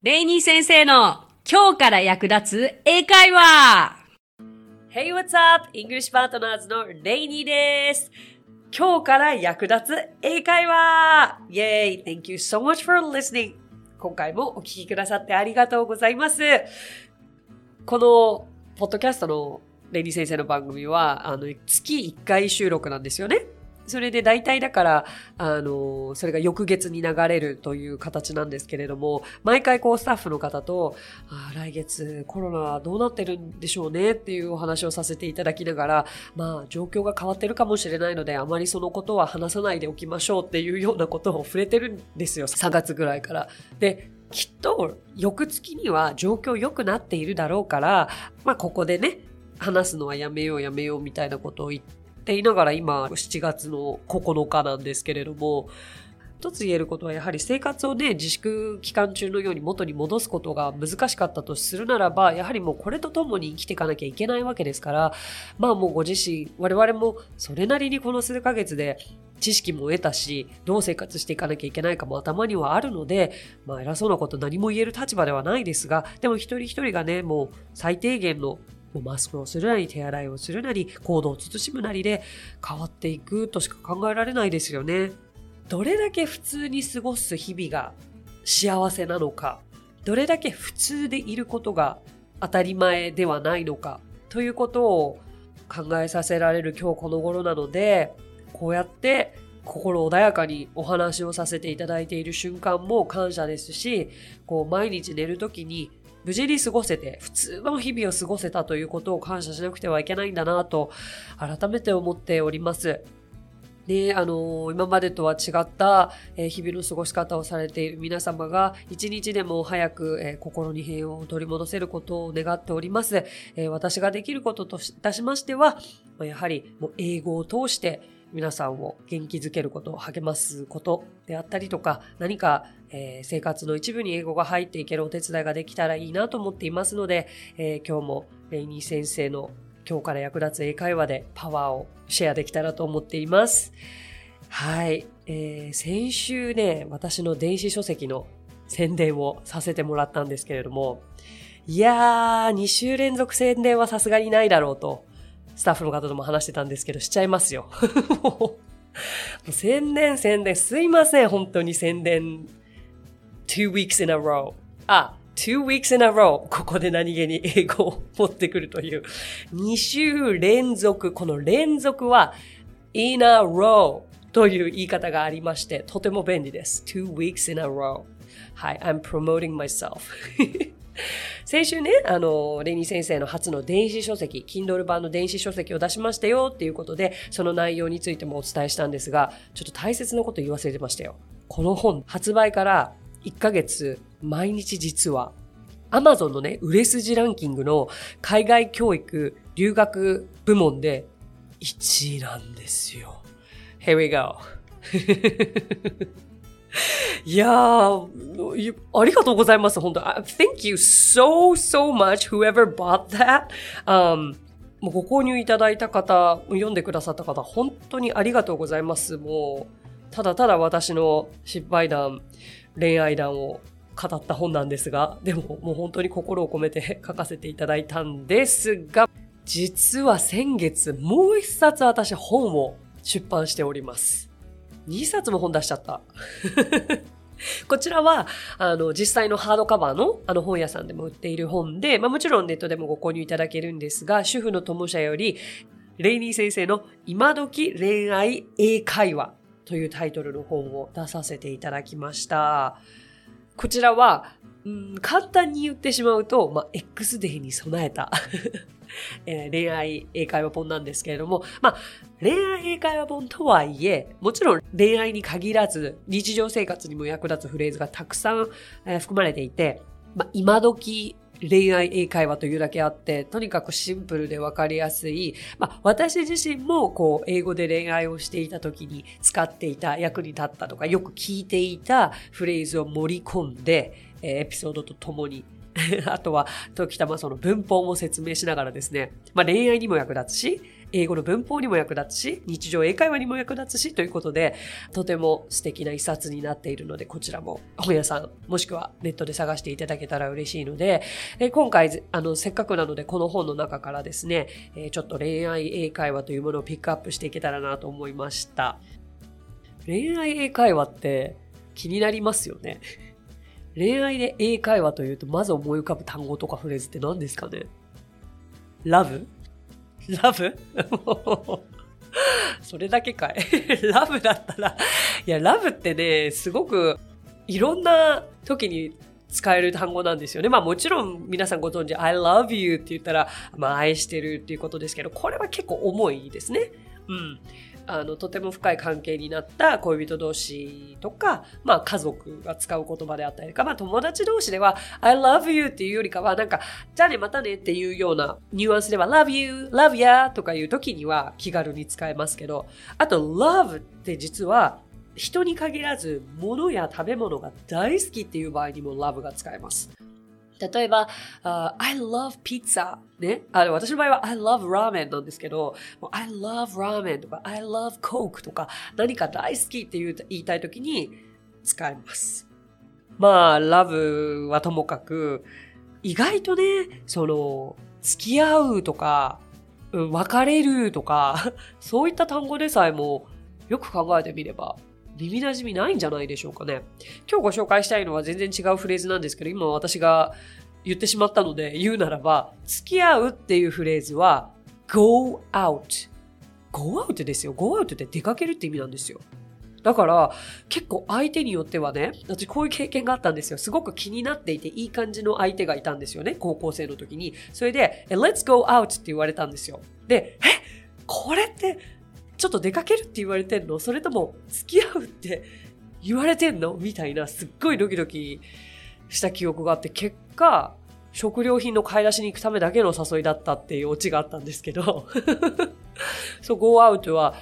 レイニー先生の今日から役立つ英会話 !Hey, what's up? English Partners のレイニーです。今日から役立つ英会話 !Yay! Thank you so much for listening! 今回もお聞きくださってありがとうございます。この、ポッドキャストのレイニー先生の番組は、あの、月1回収録なんですよね。それで大体だから、あの、それが翌月に流れるという形なんですけれども、毎回こうスタッフの方と、あ来月コロナどうなってるんでしょうねっていうお話をさせていただきながら、まあ状況が変わってるかもしれないので、あまりそのことは話さないでおきましょうっていうようなことを触れてるんですよ。3月ぐらいから。で、きっと翌月には状況良くなっているだろうから、まあここでね、話すのはやめようやめようみたいなことを言っ、っていながら今7月の9日なんですけれども、一つ言えることはやはり生活をね、自粛期間中のように元に戻すことが難しかったとするならば、やはりもうこれと共に生きていかなきゃいけないわけですから、まあもうご自身、我々もそれなりにこの数ヶ月で知識も得たし、どう生活していかなきゃいけないかも頭にはあるので、まあ偉そうなこと何も言える立場ではないですが、でも一人一人がね、もう最低限のもうマスクをするなり、手洗いをするなり、行動を慎むなりで変わっていくとしか考えられないですよね。どれだけ普通に過ごす日々が幸せなのか、どれだけ普通でいることが当たり前ではないのか、ということを考えさせられる今日この頃なので、こうやって心穏やかにお話をさせていただいている瞬間も感謝ですし、こう毎日寝るときに無事に過ごせて、普通の日々を過ごせたということを感謝しなくてはいけないんだなと、改めて思っております。で、あの今までとは違った、え日々の過ごし方をされている皆様が、一日でも早く、え心に平穏を取り戻せることを願っております。え私ができることといたしましては、やはりもう英語を通して、皆さんを元気づけること、励ますことであったりとか、何か、えー、生活の一部に英語が入っていけるお手伝いができたらいいなと思っていますので、えー、今日もレイニー先生の今日から役立つ英会話でパワーをシェアできたらと思っています。はい。えー、先週ね、私の電子書籍の宣伝をさせてもらったんですけれども、いやー、2週連続宣伝はさすがにないだろうとスタッフの方とも話してたんですけど、しちゃいますよ。宣伝宣伝、すいません、本当に宣伝。two weeks in a row. あ、two weeks in a row. ここで何気に英語を持ってくるという。2週連続。この連続は in a row という言い方がありまして、とても便利です。two weeks in a row. はい、I'm promoting myself. 先週ね、あの、レニー先生の初の電子書籍、Kindle 版の電子書籍を出しましたよっていうことで、その内容についてもお伝えしたんですが、ちょっと大切なこと言い忘れてましたよ。この本、発売から1ヶ月、毎日実は、Amazon のね、売れ筋ランキングの海外教育、留学部門で1位なんですよ。Here we go. いやー、ありがとうございます、本当 Thank you so, so much, whoever bought that.、Um, もうご購入いただいた方、読んでくださった方、本当にありがとうございます。もう、ただただ私の失敗談、恋愛談を語った本なんですが、でももう本当に心を込めて書かせていただいたんですが、実は先月もう一冊私本を出版しております。2冊も本出しちゃった。こちらは、あの、実際のハードカバーの、あの本屋さんでも売っている本で、まあもちろんネットでもご購入いただけるんですが、主婦の友社より、レイニー先生の今時恋愛英会話というタイトルの本を出させていただきました。こちらは、うん、簡単に言ってしまうと、まあ、X デーに備えたえー、恋愛英会話本なんですけれども、まあ、恋愛英会話本とはいえ、もちろん恋愛に限らず、日常生活にも役立つフレーズがたくさん、えー、含まれていて、まあ、今時恋愛英会話というだけあって、とにかくシンプルでわかりやすい。まあ、私自身も、こう、英語で恋愛をしていた時に使っていた、役に立ったとか、よく聞いていたフレーズを盛り込んで、えー、エピソードとともに あとは、時たまその文法も説明しながらですね、まあ恋愛にも役立つし、英語の文法にも役立つし、日常英会話にも役立つし、ということで、とても素敵な一冊になっているので、こちらも本屋さん、もしくはネットで探していただけたら嬉しいので、え今回、あの、せっかくなので、この本の中からですね、えちょっと恋愛英会話というものをピックアップしていけたらなと思いました。恋愛英会話って気になりますよね。恋愛で英会話というと、まず思い浮かぶ単語とかフレーズって何ですかね？ラブ？ラブ？それだけかい ラブだったらいや、ラブってね、すごくいろんな時に使える単語なんですよね。まあもちろん皆さんご存知、I love you って言ったら、まあ愛してるっていうことですけど、これは結構重いですね。うん。あの、とても深い関係になった恋人同士とか、まあ家族が使う言葉であったりとか、まあ友達同士では I love you っていうよりかはなんか、じゃあねまたねっていうようなニュアンスでは love you, love ya とかいう時には気軽に使えますけど、あと love って実は人に限らず物や食べ物が大好きっていう場合にも love が使えます。例えば、uh, I love pizza ね。あの、私の場合は I love ramen なんですけど、I love ramen とか I love coke とか何か大好きって言いたいときに使います。まあ、love はともかく、意外とね、その、付き合うとか、別れるとか、そういった単語でさえもよく考えてみれば耳馴染みないんじゃないでしょうかね。今日ご紹介したいのは全然違うフレーズなんですけど、今私が言ってしまったので言うならば、付き合うっていうフレーズは go out。go out ですよ。go out って出かけるって意味なんですよ。だから結構相手によってはね、私こういう経験があったんですよ。すごく気になっていていい感じの相手がいたんですよね。高校生の時に。それで、let's go out って言われたんですよ。で、えこれってちょっと出かけるって言われてんのそれとも付き合うって言われてんの？みたいなすっごいドキドキした記憶があって結果食料品の買い出しに行くためだけの誘いだったっていうオチがあったんですけど そう、go out は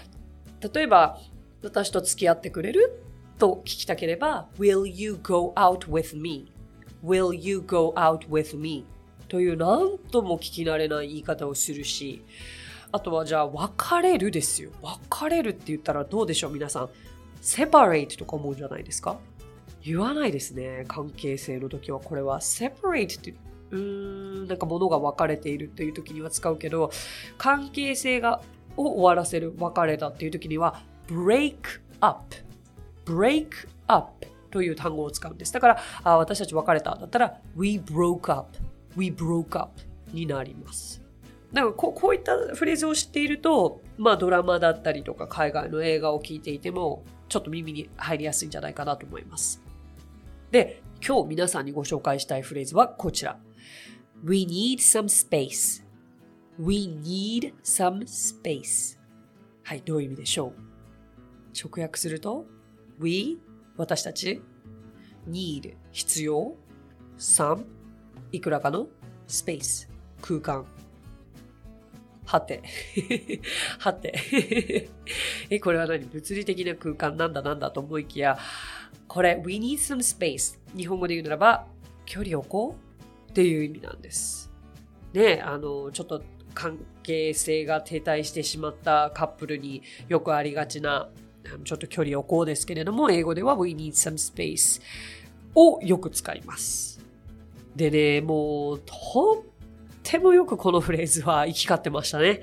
例えば私と付き合ってくれる？と聞きたければ will you go out with me?will you go out with me? という何とも聞き慣れない言い方をするしあとはじゃあ別れるですよ。別れるって言ったらどうでしょう皆さん。セパレートとか思うじゃないですか言わないですね。関係性の時は。これはセパレートってうーん、なんか物が分かれているっていう時には使うけど、関係性がを終わらせる別れたっていう時には break up break up という単語を使うんです。だから、あ私たち別れただったら we broke up we broke up になります。だかここういったフレーズを知っていると、まあドラマだったりとか海外の映画を聞いていても、ちょっと耳に入りやすいんじゃないかなと思います。で、今日皆さんにご紹介したいフレーズはこちら。We need some space. We need some space. はい、どういう意味でしょう？直訳すると、We, 私たち、need, 必要、some, いくらかの？space, 空間。はて。はて。え、これは何？物理的な空間なんだなんだと思いきや、これ、we need some space。日本語で言うならば、距離を置こう？っていう意味なんです。ねあの、ちょっと関係性が停滞してしまったカップルによくありがちな、ちょっと距離を置こうですけれども、英語では we need some space をよく使います。でね、もう、本てもよくこのフレーズは行き交ってましたね。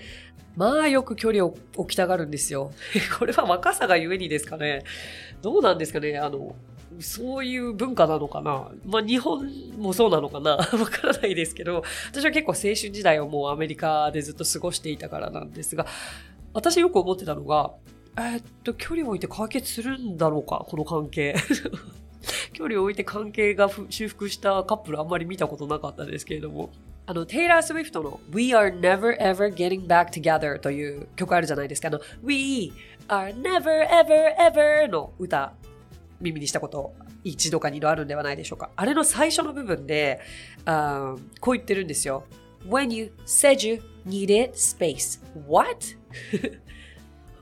まあよく距離を置きたがるんですよ。これは若さがゆえにですかね。どうなんですかね。あの、そういう文化なのかなまあ日本もそうなのかな わからないですけど、私は結構青春時代をもうアメリカでずっと過ごしていたからなんですが、私よく思ってたのが、えー、っと、距離を置いて解決するんだろうかこの関係。距離を置いて関係が修復したカップルあんまり見たことなかったですけれども。あの、テイラー・スウィフトの We are never ever getting back together という曲あるじゃないですか。あの、We are never ever ever の歌、耳にしたこと一度か二度あるんではないでしょうか。あれの最初の部分で、あこう言ってるんですよ。When you said you needed space. What?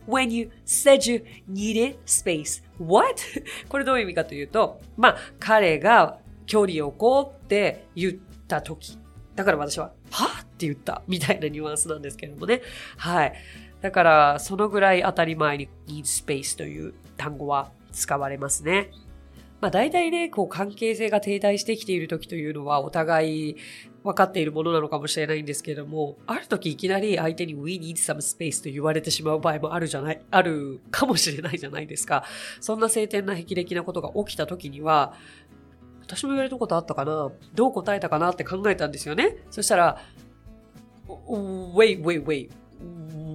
When you said you needed space. What? これどういう意味かというと、まあ、彼が距離を置こうって言った時。だから私は、はって言ったみたいなニュアンスなんですけれどもね。はい。だから、そのぐらい当たり前に need space という単語は使われますね。まあ大体ね、こう関係性が停滞してきている時というのはお互い分かっているものなのかもしれないんですけれども、ある時いきなり相手に We need some space と言われてしまう場合もあるじゃない、あるかもしれないじゃないですか。そんな晴天な霹靂なことが起きた時には、私も言われたことあったかなどう答えたかなって考えたんですよね。そしたら、wait, wait, wait,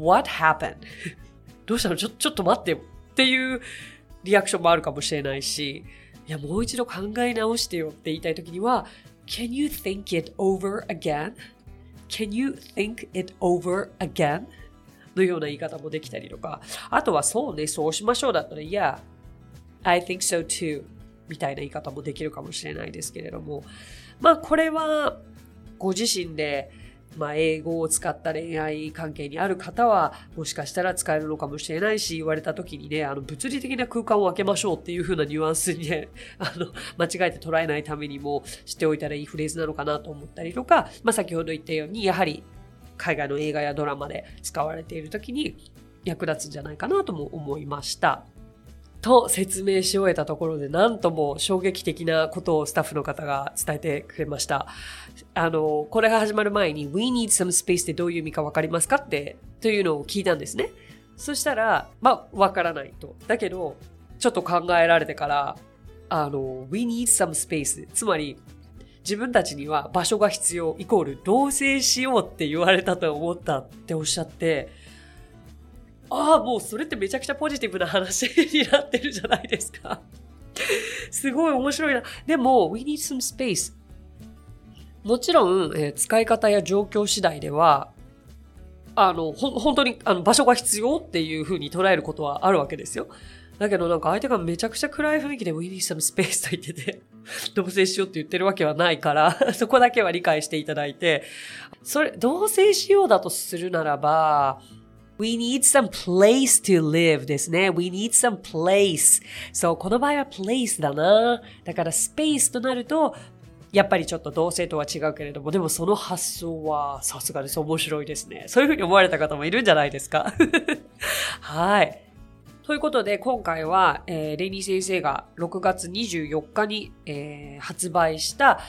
what happened? どうしたの？ちょ、ちょっと待ってよっていうリアクションもあるかもしれないし、いや、もう一度考え直してよって言いたいときには、Can you think it over again?Can you think it over again? のような言い方もできたりとか、あとはそうね、そうしましょうだったら、Yeah, I think so too みたいな言い方もできるかもしれないですけれども、まあこれはご自身でまあ、英語を使った恋愛関係にある方は、もしかしたら使えるのかもしれないし、言われた時にね、あの、物理的な空間を空けましょうっていう風なニュアンスにね、あの、間違えて捉えないためにも知っておいたらいいフレーズなのかなと思ったりとか、まあ、先ほど言ったように、やはり、海外の映画やドラマで使われている時に役立つんじゃないかなとも思いました。と説明し終えたところで、なんとも衝撃的なことをスタッフの方が伝えてくれました。あの、これが始まる前に、We need some space ってどういう意味かわかりますかって、というのを聞いたんですね。そしたら、まあ、わからないと。だけど、ちょっと考えられてから、あの、We need some space。つまり、自分たちには場所が必要、イコール同棲しようって言われたと思ったっておっしゃって、ああ、もうそれってめちゃくちゃポジティブな話になってるじゃないですか。すごい面白いな。でも、we need some space. もちろん、えー、使い方や状況次第では、あの、ほ、本当に、あの、場所が必要っていう風に捉えることはあるわけですよ。だけどなんか相手がめちゃくちゃ暗い雰囲気で We need some space と言ってて、同棲しようって言ってるわけはないから、そこだけは理解していただいて、それ、同棲しようだとするならば、We need some place to live ですね。We need some place. そう、この場合は place だな。だから space となると、やっぱりちょっと同性とは違うけれども、でもその発想はさすがです。面白いですね。そういうふうに思われた方もいるんじゃないですか。はい。ということで、今回は、えー、レニー先生が6月24日に、えー、発売した、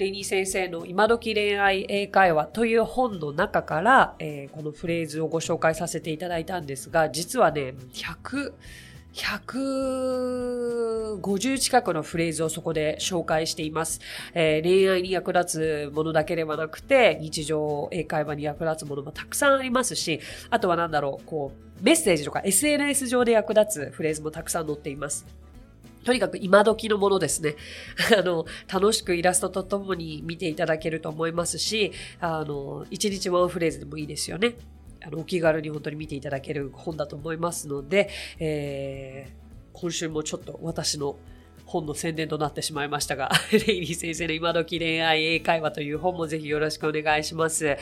レニー先生の今時恋愛英会話という本の中から、えー、このフレーズをご紹介させていただいたんですが、実はね、100、150近くのフレーズをそこで紹介しています。えー、恋愛に役立つものだけではなくて、日常英会話に役立つものもたくさんありますし、あとは何だろう、こう、メッセージとか SNS 上で役立つフレーズもたくさん載っています。とにかく今時のものですね。あの、楽しくイラストとともに見ていただけると思いますし、あの、一日ワンフレーズでもいいですよね。あの、お気軽に本当に見ていただける本だと思いますので、えー、今週もちょっと私の本の宣伝となってしまいましたが、レイリー先生の今時恋愛英会話という本もぜひよろしくお願いします。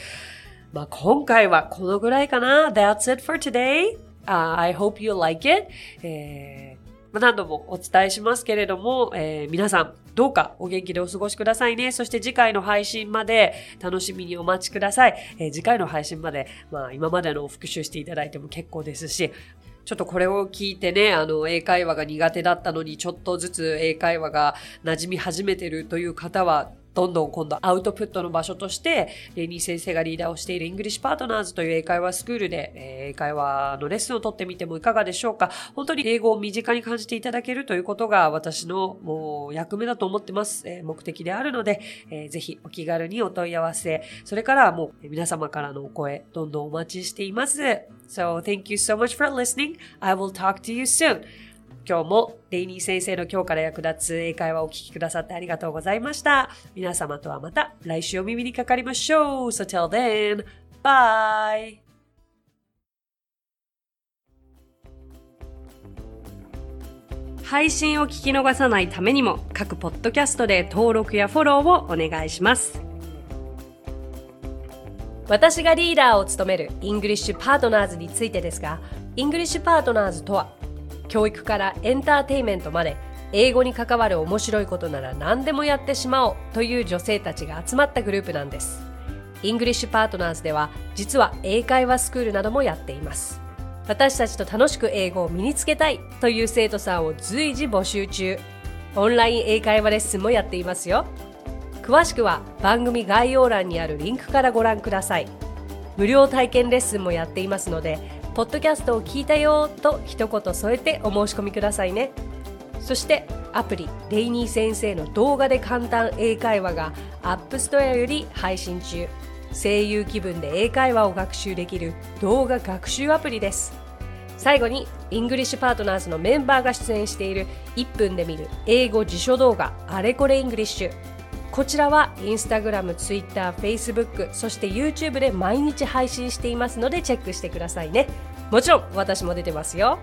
まあ、今回はこのぐらいかな。That's it for today.、Uh, I hope you like it.、えー何度もお伝えしますけれども、えー、皆さんどうかお元気でお過ごしくださいね。そして次回の配信まで楽しみにお待ちください。えー、次回の配信まで、まあ今までの復習していただいても結構ですし、ちょっとこれを聞いてね、あの、英会話が苦手だったのに、ちょっとずつ英会話が馴染み始めてるという方は、どんどん今度アウトプットの場所として、レイニー先生がリーダーをしているイングリッシュパートナーズという英会話スクールで、英会話のレッスンを取ってみてもいかがでしょうか本当に英語を身近に感じていただけるということが私のもう役目だと思ってます。え目的であるので、えー、ぜひお気軽にお問い合わせ、それからもう皆様からのお声、どんどんお待ちしています。So thank you so much for listening. I will talk to you soon. 今日もレイニー先生の今日から役立つ英会話をお聞きくださってありがとうございました。皆様とはまた来週お耳にかかりましょう。So till then, bye! 配信を聞き逃さないためにも各ポッドキャストで登録やフォローをお願いします。私がリーダーを務めるイングリッシュパートナーズについてですが、イングリッシュパートナーズとは教育からエンターテイメントまで英語に関わる面白いことなら何でもやってしまおうという女性たちが集まったグループなんです。イングリッシュパートナーズでは実は英会話スクールなどもやっています。私たちと楽しく英語を身につけたいという生徒さんを随時募集中。オンライン英会話レッスンもやっていますよ。詳しくは番組概要欄にあるリンクからご覧ください。無料体験レッスンもやっていますので、ポッドキャストを聞いたよと一言添えてお申し込みくださいね。そしてアプリレイニー先生の動画で簡単英会話がアップストアより配信中。声優気分で英会話を学習できる動画学習アプリです。最後にイングリッシュパートナーズのメンバーが出演している1分で見る英語辞書動画あれこれイングリッシュこちらはインスタグラム、ツイッター、フェイスブック、そして YouTube で毎日配信していますのでチェックしてくださいね。もちろん私も出てますよ。